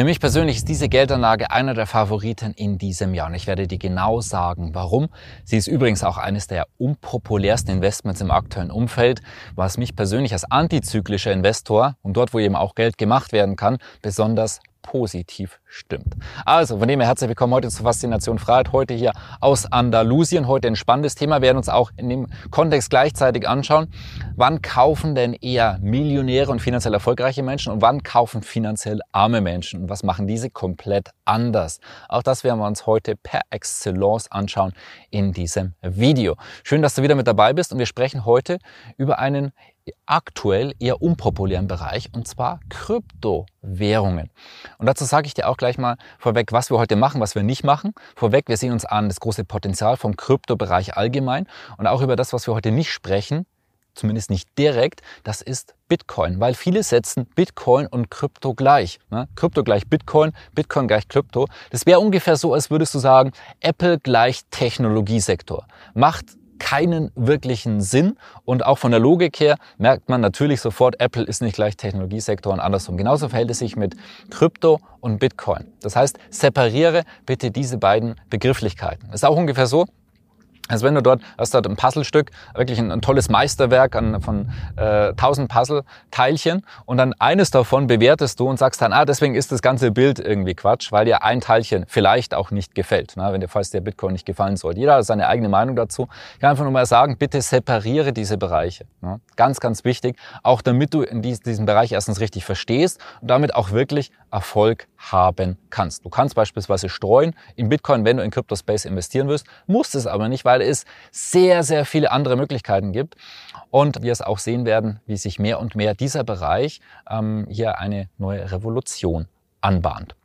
Für mich persönlich ist diese Geldanlage einer der Favoriten in diesem Jahr und ich werde dir genau sagen, warum. Sie ist übrigens auch eines der unpopulärsten Investments im aktuellen Umfeld, was mich persönlich als antizyklischer Investor und dort, wo eben auch Geld gemacht werden kann, besonders positiv stimmt. Also, von dem her herzlich willkommen heute zur Faszination Freiheit. Heute hier aus Andalusien. Heute ein spannendes Thema. Wir werden uns auch in dem Kontext gleichzeitig anschauen. Wann kaufen denn eher Millionäre und finanziell erfolgreiche Menschen und wann kaufen finanziell arme Menschen? Und was machen diese komplett anders? Auch das werden wir uns heute per Excellence anschauen in diesem Video. Schön, dass du wieder mit dabei bist und wir sprechen heute über einen aktuell eher unpopulären Bereich und zwar Kryptowährungen. Und dazu sage ich dir auch gleich mal vorweg, was wir heute machen, was wir nicht machen. Vorweg, wir sehen uns an das große Potenzial vom Kryptobereich allgemein und auch über das, was wir heute nicht sprechen, zumindest nicht direkt, das ist Bitcoin, weil viele setzen Bitcoin und Krypto gleich. Ne? Krypto gleich Bitcoin, Bitcoin gleich Krypto. Das wäre ungefähr so, als würdest du sagen, Apple gleich Technologiesektor. Macht keinen wirklichen Sinn. Und auch von der Logik her merkt man natürlich sofort, Apple ist nicht gleich Technologiesektor und andersrum. Genauso verhält es sich mit Krypto und Bitcoin. Das heißt, separiere bitte diese beiden Begrifflichkeiten. Ist auch ungefähr so, also wenn du dort hast dort ein Puzzlestück, wirklich ein, ein tolles Meisterwerk an, von äh, 1000 Puzzle-Teilchen und dann eines davon bewertest du und sagst dann, ah, deswegen ist das ganze Bild irgendwie Quatsch, weil dir ein Teilchen vielleicht auch nicht gefällt, ne? wenn dir falls der Bitcoin nicht gefallen sollte. Jeder hat seine eigene Meinung dazu. Ich kann einfach nur mal sagen, bitte separiere diese Bereiche. Ne? Ganz, ganz wichtig, auch damit du in dies, diesen Bereich erstens richtig verstehst und damit auch wirklich Erfolg haben kannst. Du kannst beispielsweise streuen in Bitcoin, wenn du in Crypto-Space investieren wirst, musst es aber nicht, weil weil es sehr, sehr viele andere Möglichkeiten gibt. Und wir es auch sehen werden, wie sich mehr und mehr dieser Bereich ähm, hier eine neue Revolution anbahnt.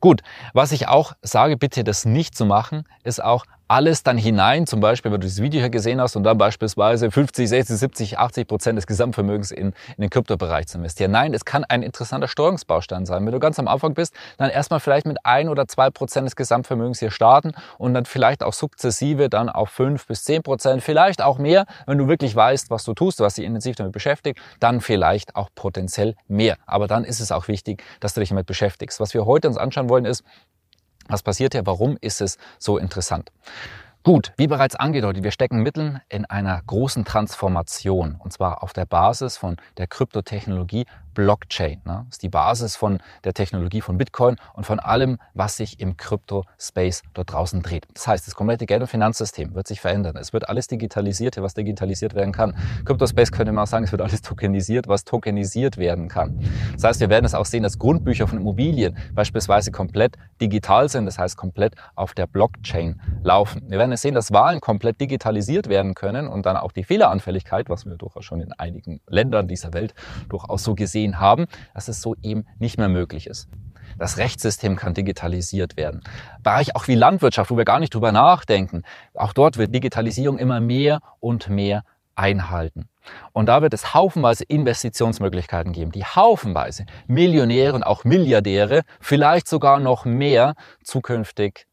Gut, was ich auch sage, bitte das nicht zu machen, ist auch alles dann hinein, zum Beispiel, wenn du dieses Video hier gesehen hast und dann beispielsweise 50, 60, 70, 80 Prozent des Gesamtvermögens in, in den Kryptobereich zu investieren. Nein, es kann ein interessanter Steuerungsbaustein sein. Wenn du ganz am Anfang bist, dann erstmal vielleicht mit ein oder zwei Prozent des Gesamtvermögens hier starten und dann vielleicht auch sukzessive dann auf fünf bis zehn Prozent, vielleicht auch mehr, wenn du wirklich weißt, was du tust, was dich intensiv damit beschäftigt, dann vielleicht auch potenziell mehr. Aber dann ist es auch wichtig, dass du dich damit beschäftigst. Was wir heute uns anschauen wollen ist, was passiert hier? Warum ist es so interessant? Gut, wie bereits angedeutet, wir stecken mitten in einer großen Transformation und zwar auf der Basis von der Kryptotechnologie Blockchain. Ne? Das ist die Basis von der Technologie von Bitcoin und von allem, was sich im Krypto-Space dort draußen dreht. Das heißt, das komplette Geld- und Finanzsystem wird sich verändern. Es wird alles digitalisiert, was digitalisiert werden kann. Krypto-Space könnte man auch sagen, es wird alles tokenisiert, was tokenisiert werden kann. Das heißt, wir werden es auch sehen, dass Grundbücher von Immobilien beispielsweise komplett digital sind, das heißt komplett auf der Blockchain laufen. Wir werden es sehen, dass Wahlen komplett digitalisiert werden können und dann auch die Fehleranfälligkeit, was wir durchaus schon in einigen Ländern dieser Welt durchaus so gesehen gesehen haben, dass es so eben nicht mehr möglich ist. Das Rechtssystem kann digitalisiert werden. Bereich auch wie Landwirtschaft, wo wir gar nicht drüber nachdenken. Auch dort wird Digitalisierung immer mehr und mehr einhalten. Und da wird es haufenweise Investitionsmöglichkeiten geben, die haufenweise Millionäre und auch Milliardäre, vielleicht sogar noch mehr zukünftig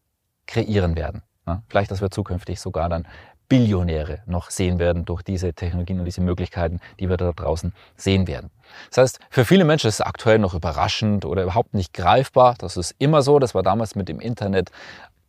kreieren werden. vielleicht, dass wir zukünftig sogar dann Billionäre noch sehen werden durch diese Technologien und diese Möglichkeiten, die wir da draußen sehen werden. Das heißt, für viele Menschen ist es aktuell noch überraschend oder überhaupt nicht greifbar. Das ist immer so. Das war damals mit dem Internet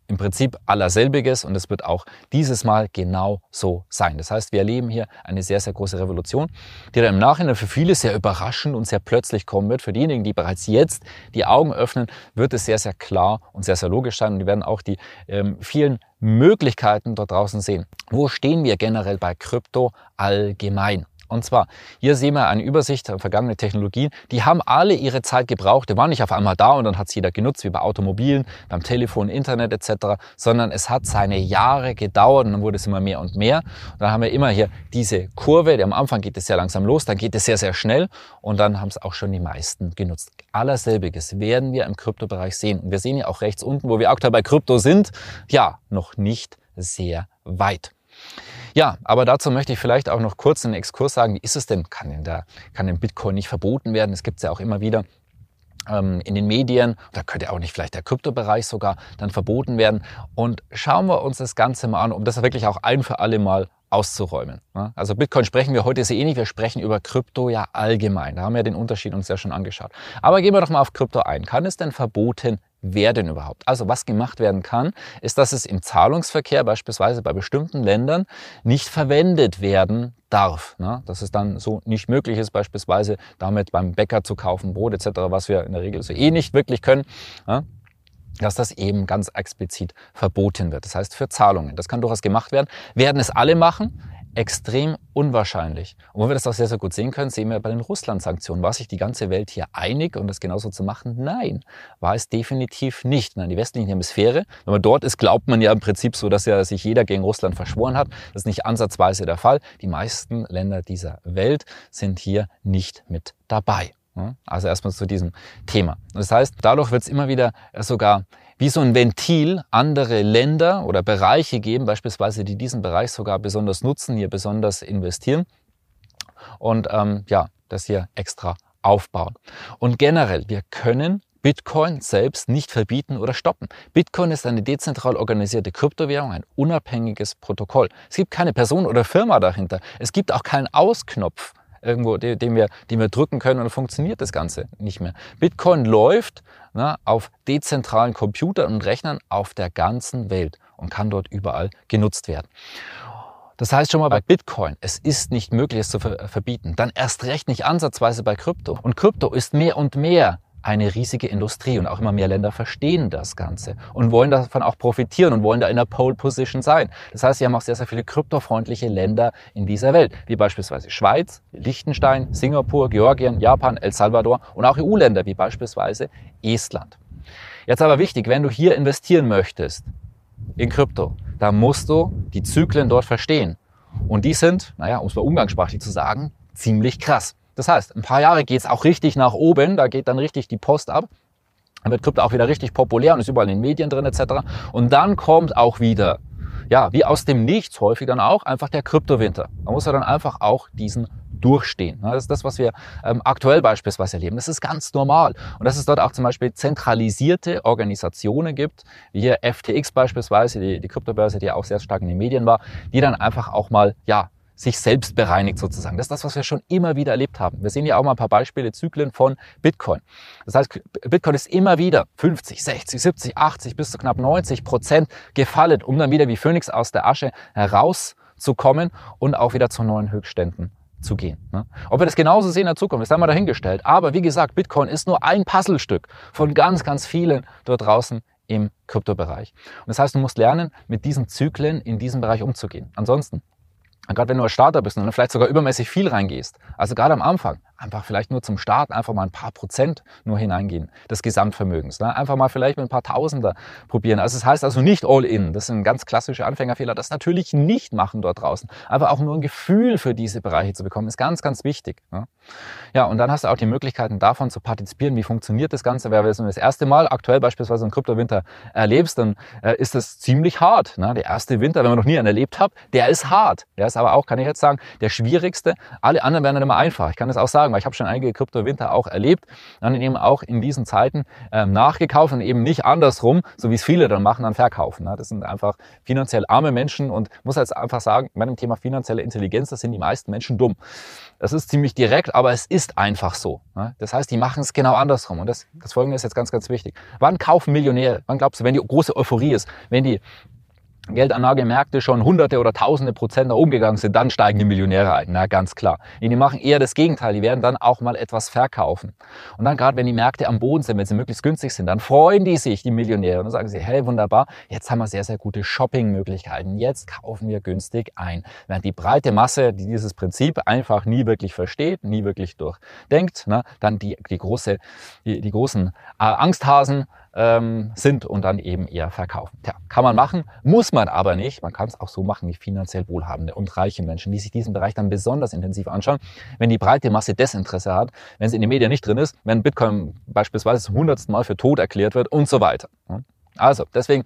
im Prinzip allerselbiges und es wird auch dieses Mal genau so sein. Das heißt, wir erleben hier eine sehr, sehr große Revolution, die dann im Nachhinein für viele sehr überraschend und sehr plötzlich kommen wird. Für diejenigen, die bereits jetzt die Augen öffnen, wird es sehr, sehr klar und sehr, sehr logisch sein und die werden auch die ähm, vielen Möglichkeiten dort draußen sehen. Wo stehen wir generell bei Krypto allgemein? Und zwar, hier sehen wir eine Übersicht der vergangenen Technologien. Die haben alle ihre Zeit gebraucht. Die waren nicht auf einmal da und dann hat es jeder genutzt, wie bei Automobilen, beim Telefon, Internet etc., sondern es hat seine Jahre gedauert und dann wurde es immer mehr und mehr. Und dann haben wir immer hier diese Kurve, am Anfang geht es sehr langsam los, dann geht es sehr, sehr schnell und dann haben es auch schon die meisten genutzt. Allerselbiges werden wir im Kryptobereich sehen. Und wir sehen ja auch rechts unten, wo wir aktuell bei Krypto sind, ja, noch nicht sehr weit. Ja, aber dazu möchte ich vielleicht auch noch kurz einen Exkurs sagen. Wie ist es denn? Kann denn, da, kann denn Bitcoin nicht verboten werden? Es gibt es ja auch immer wieder ähm, in den Medien, da könnte auch nicht vielleicht der Kryptobereich sogar dann verboten werden. Und schauen wir uns das Ganze mal an, um das wirklich auch ein für alle Mal auszuräumen. Also Bitcoin sprechen wir heute sehr ähnlich, wir sprechen über Krypto ja allgemein. Da haben wir den Unterschied uns ja schon angeschaut. Aber gehen wir doch mal auf Krypto ein. Kann es denn verboten werden überhaupt? Also was gemacht werden kann, ist, dass es im Zahlungsverkehr beispielsweise bei bestimmten Ländern nicht verwendet werden darf. Ne? Dass es dann so nicht möglich ist, beispielsweise damit beim Bäcker zu kaufen, Brot etc., was wir in der Regel so eh nicht wirklich können. Ne? dass das eben ganz explizit verboten wird. Das heißt für Zahlungen. Das kann durchaus gemacht werden. Werden es alle machen? Extrem unwahrscheinlich. Und wo wir das auch sehr, sehr gut sehen können, sehen wir bei den Russland-Sanktionen. War sich die ganze Welt hier einig, um das genauso zu machen? Nein, war es definitiv nicht. Nein, die westliche Hemisphäre, wenn man dort ist, glaubt man ja im Prinzip so, dass ja sich jeder gegen Russland verschworen hat. Das ist nicht ansatzweise der Fall. Die meisten Länder dieser Welt sind hier nicht mit dabei. Also erstmal zu diesem Thema. Das heißt, dadurch wird es immer wieder sogar wie so ein Ventil andere Länder oder Bereiche geben, beispielsweise die diesen Bereich sogar besonders nutzen, hier besonders investieren und ähm, ja, das hier extra aufbauen. Und generell, wir können Bitcoin selbst nicht verbieten oder stoppen. Bitcoin ist eine dezentral organisierte Kryptowährung, ein unabhängiges Protokoll. Es gibt keine Person oder Firma dahinter. Es gibt auch keinen Ausknopf irgendwo, den wir, den wir drücken können und dann funktioniert das Ganze nicht mehr. Bitcoin läuft na, auf dezentralen Computern und Rechnern auf der ganzen Welt und kann dort überall genutzt werden. Das heißt schon mal bei Bitcoin, es ist nicht möglich, es zu verbieten. Dann erst recht nicht ansatzweise bei Krypto. Und Krypto ist mehr und mehr eine riesige Industrie und auch immer mehr Länder verstehen das Ganze und wollen davon auch profitieren und wollen da in der Pole Position sein. Das heißt, sie haben auch sehr, sehr viele kryptofreundliche Länder in dieser Welt, wie beispielsweise Schweiz, Liechtenstein, Singapur, Georgien, Japan, El Salvador und auch EU-Länder wie beispielsweise Estland. Jetzt aber wichtig, wenn du hier investieren möchtest in Krypto, dann musst du die Zyklen dort verstehen. Und die sind, naja, um es mal umgangssprachlich zu sagen, ziemlich krass. Das heißt, ein paar Jahre geht es auch richtig nach oben, da geht dann richtig die Post ab. Dann wird Krypto auch wieder richtig populär und ist überall in den Medien drin etc. Und dann kommt auch wieder, ja, wie aus dem Nichts häufig dann auch, einfach der Kryptowinter. Da muss er dann einfach auch diesen durchstehen. Das ist das, was wir ähm, aktuell beispielsweise erleben. Das ist ganz normal. Und dass es dort auch zum Beispiel zentralisierte Organisationen gibt, wie hier FTX beispielsweise, die, die Kryptobörse, die auch sehr stark in den Medien war, die dann einfach auch mal, ja, sich selbst bereinigt sozusagen. Das ist das, was wir schon immer wieder erlebt haben. Wir sehen ja auch mal ein paar Beispiele, Zyklen von Bitcoin. Das heißt, Bitcoin ist immer wieder 50, 60, 70, 80 bis zu knapp 90 Prozent gefallen, um dann wieder wie Phönix aus der Asche herauszukommen und auch wieder zu neuen Höchstständen zu gehen. Ne? Ob wir das genauso sehen in der Zukunft, ist einmal dahingestellt. Aber wie gesagt, Bitcoin ist nur ein Puzzlestück von ganz, ganz vielen dort draußen im Kryptobereich. Und das heißt, du musst lernen, mit diesen Zyklen in diesem Bereich umzugehen. Ansonsten gerade wenn du als Starter bist und dann vielleicht sogar übermäßig viel reingehst, also gerade am Anfang, einfach vielleicht nur zum Start einfach mal ein paar Prozent nur hineingehen des Gesamtvermögens. Ne? Einfach mal vielleicht mit ein paar Tausender probieren. Also das heißt also nicht all in. Das sind ganz klassische Anfängerfehler. Das natürlich nicht machen dort draußen. Aber auch nur ein Gefühl für diese Bereiche zu bekommen, ist ganz, ganz wichtig. Ne? Ja, und dann hast du auch die Möglichkeiten davon zu partizipieren. Wie funktioniert das Ganze? Wenn du das erste Mal aktuell beispielsweise einen Kryptowinter erlebst, dann äh, ist das ziemlich hart. Ne? Der erste Winter, wenn man noch nie einen erlebt hat, der ist hart. Der ist aber auch, kann ich jetzt sagen, der schwierigste. Alle anderen werden dann immer einfach. Ich kann das auch sagen weil ich habe schon einige Kryptowinter auch erlebt, dann eben auch in diesen Zeiten ähm, nachgekauft und eben nicht andersrum, so wie es viele dann machen, dann verkaufen. Ne? Das sind einfach finanziell arme Menschen und muss jetzt einfach sagen, bei dem Thema finanzielle Intelligenz, das sind die meisten Menschen dumm. Das ist ziemlich direkt, aber es ist einfach so. Ne? Das heißt, die machen es genau andersrum. Und das, das Folgende ist jetzt ganz, ganz wichtig. Wann kaufen Millionäre? Wann glaubst du, wenn die große Euphorie ist, wenn die Geldanlagemärkte schon hunderte oder tausende Prozent nach umgegangen sind, dann steigen die Millionäre ein. Na, ganz klar. Die machen eher das Gegenteil. Die werden dann auch mal etwas verkaufen. Und dann gerade, wenn die Märkte am Boden sind, wenn sie möglichst günstig sind, dann freuen die sich, die Millionäre. Und dann sagen sie, hey, wunderbar, jetzt haben wir sehr, sehr gute Shoppingmöglichkeiten. Jetzt kaufen wir günstig ein. Während die breite Masse, die dieses Prinzip einfach nie wirklich versteht, nie wirklich durchdenkt, ne, dann die, die, große, die, die großen äh, Angsthasen, ähm, sind und dann eben eher verkaufen. Tja, kann man machen, muss man aber nicht. Man kann es auch so machen wie finanziell wohlhabende und reiche Menschen, die sich diesen Bereich dann besonders intensiv anschauen. Wenn die breite Masse Desinteresse hat, wenn es in den Medien nicht drin ist, wenn Bitcoin beispielsweise zum hundertsten Mal für tot erklärt wird und so weiter. Also deswegen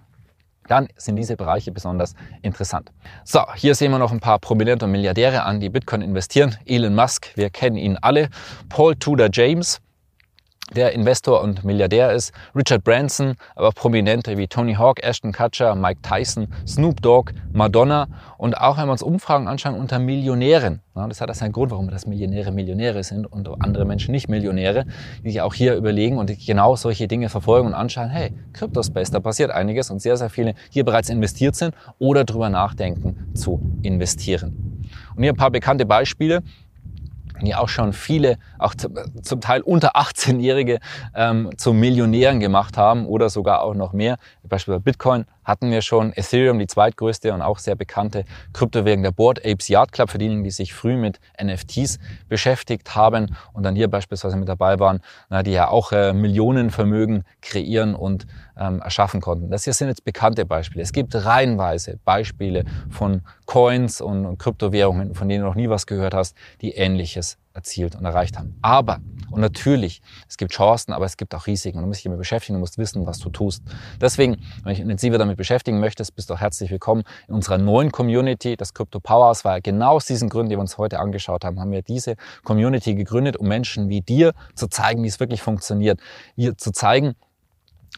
dann sind diese Bereiche besonders interessant. So, hier sehen wir noch ein paar prominente Milliardäre an, die Bitcoin investieren. Elon Musk, wir kennen ihn alle. Paul Tudor James, der Investor und Milliardär ist, Richard Branson, aber auch Prominente wie Tony Hawk, Ashton Kutcher, Mike Tyson, Snoop Dogg, Madonna und auch wenn wir uns Umfragen anschauen unter Millionären. das hat das einen Grund, warum das Millionäre Millionäre sind und andere Menschen nicht Millionäre, die sich auch hier überlegen und genau solche Dinge verfolgen und anschauen, hey, Cryptospace, da passiert einiges und sehr, sehr viele hier bereits investiert sind oder drüber nachdenken zu investieren. Und hier ein paar bekannte Beispiele die auch schon viele, auch zum Teil unter 18-Jährige ähm, zu Millionären gemacht haben oder sogar auch noch mehr. Beispielsweise Bitcoin hatten wir schon, Ethereum die zweitgrößte und auch sehr bekannte Kryptowährung der Board Apes Yard Club für diejenigen, die sich früh mit NFTs beschäftigt haben und dann hier beispielsweise mit dabei waren, na, die ja auch äh, Millionenvermögen kreieren und ähm, erschaffen konnten. Das hier sind jetzt bekannte Beispiele. Es gibt reihenweise Beispiele von Coins und, und Kryptowährungen, von denen du noch nie was gehört hast, die ähnliches erzielt und erreicht haben. Aber, und natürlich, es gibt Chancen, aber es gibt auch Risiken. Und du musst dich damit beschäftigen, du musst wissen, was du tust. Deswegen, wenn du dich intensiver damit beschäftigen möchtest, bist du auch herzlich willkommen in unserer neuen Community, das Crypto Powers, weil genau aus diesen Gründen, die wir uns heute angeschaut haben, haben wir diese Community gegründet, um Menschen wie dir zu zeigen, wie es wirklich funktioniert. Dir zu zeigen,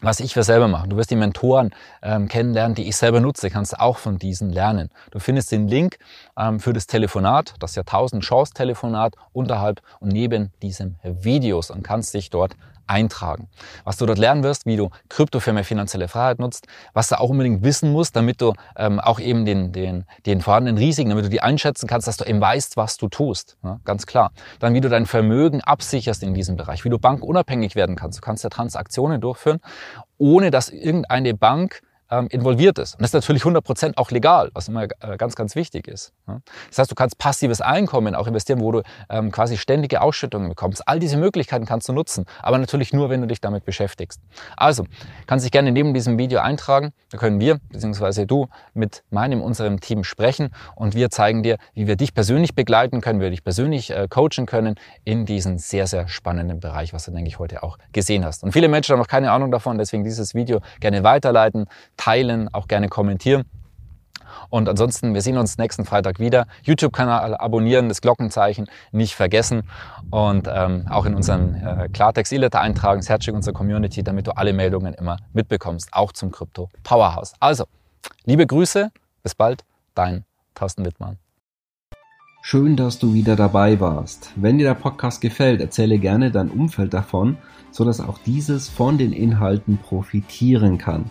was ich für selber mache. Du wirst die Mentoren ähm, kennenlernen, die ich selber nutze, kannst auch von diesen lernen. Du findest den Link ähm, für das Telefonat, das ja 1000 Chance Telefonat unterhalb und neben diesem Videos und kannst dich dort eintragen. Was du dort lernen wirst, wie du Krypto für mehr finanzielle Freiheit nutzt, was du auch unbedingt wissen musst, damit du ähm, auch eben den, den, den vorhandenen Risiken, damit du die einschätzen kannst, dass du eben weißt, was du tust. Ja, ganz klar. Dann, wie du dein Vermögen absicherst in diesem Bereich, wie du bankunabhängig werden kannst. Du kannst ja Transaktionen durchführen, ohne dass irgendeine Bank ähm, involviert ist. Und das ist natürlich 100% auch legal, was immer äh, ganz, ganz wichtig ist. Das heißt, du kannst passives Einkommen auch investieren, wo du ähm, quasi ständige Ausschüttungen bekommst. All diese Möglichkeiten kannst du nutzen, aber natürlich nur, wenn du dich damit beschäftigst. Also, kannst dich gerne neben diesem Video eintragen. Da können wir, beziehungsweise du, mit meinem, unserem Team sprechen und wir zeigen dir, wie wir dich persönlich begleiten können, wie wir dich persönlich äh, coachen können in diesem sehr, sehr spannenden Bereich, was du, denke ich, heute auch gesehen hast. Und viele Menschen haben noch keine Ahnung davon, deswegen dieses Video gerne weiterleiten, teilen, auch gerne kommentieren. Und ansonsten, wir sehen uns nächsten Freitag wieder. YouTube-Kanal abonnieren, das Glockenzeichen nicht vergessen und ähm, auch in unseren äh, Klartext E-Letter eintragen, Herzstück unserer Community, damit du alle Meldungen immer mitbekommst, auch zum Krypto Powerhouse. Also, liebe Grüße, bis bald, dein Thorsten Wittmann. Schön, dass du wieder dabei warst. Wenn dir der Podcast gefällt, erzähle gerne dein Umfeld davon, sodass auch dieses von den Inhalten profitieren kann.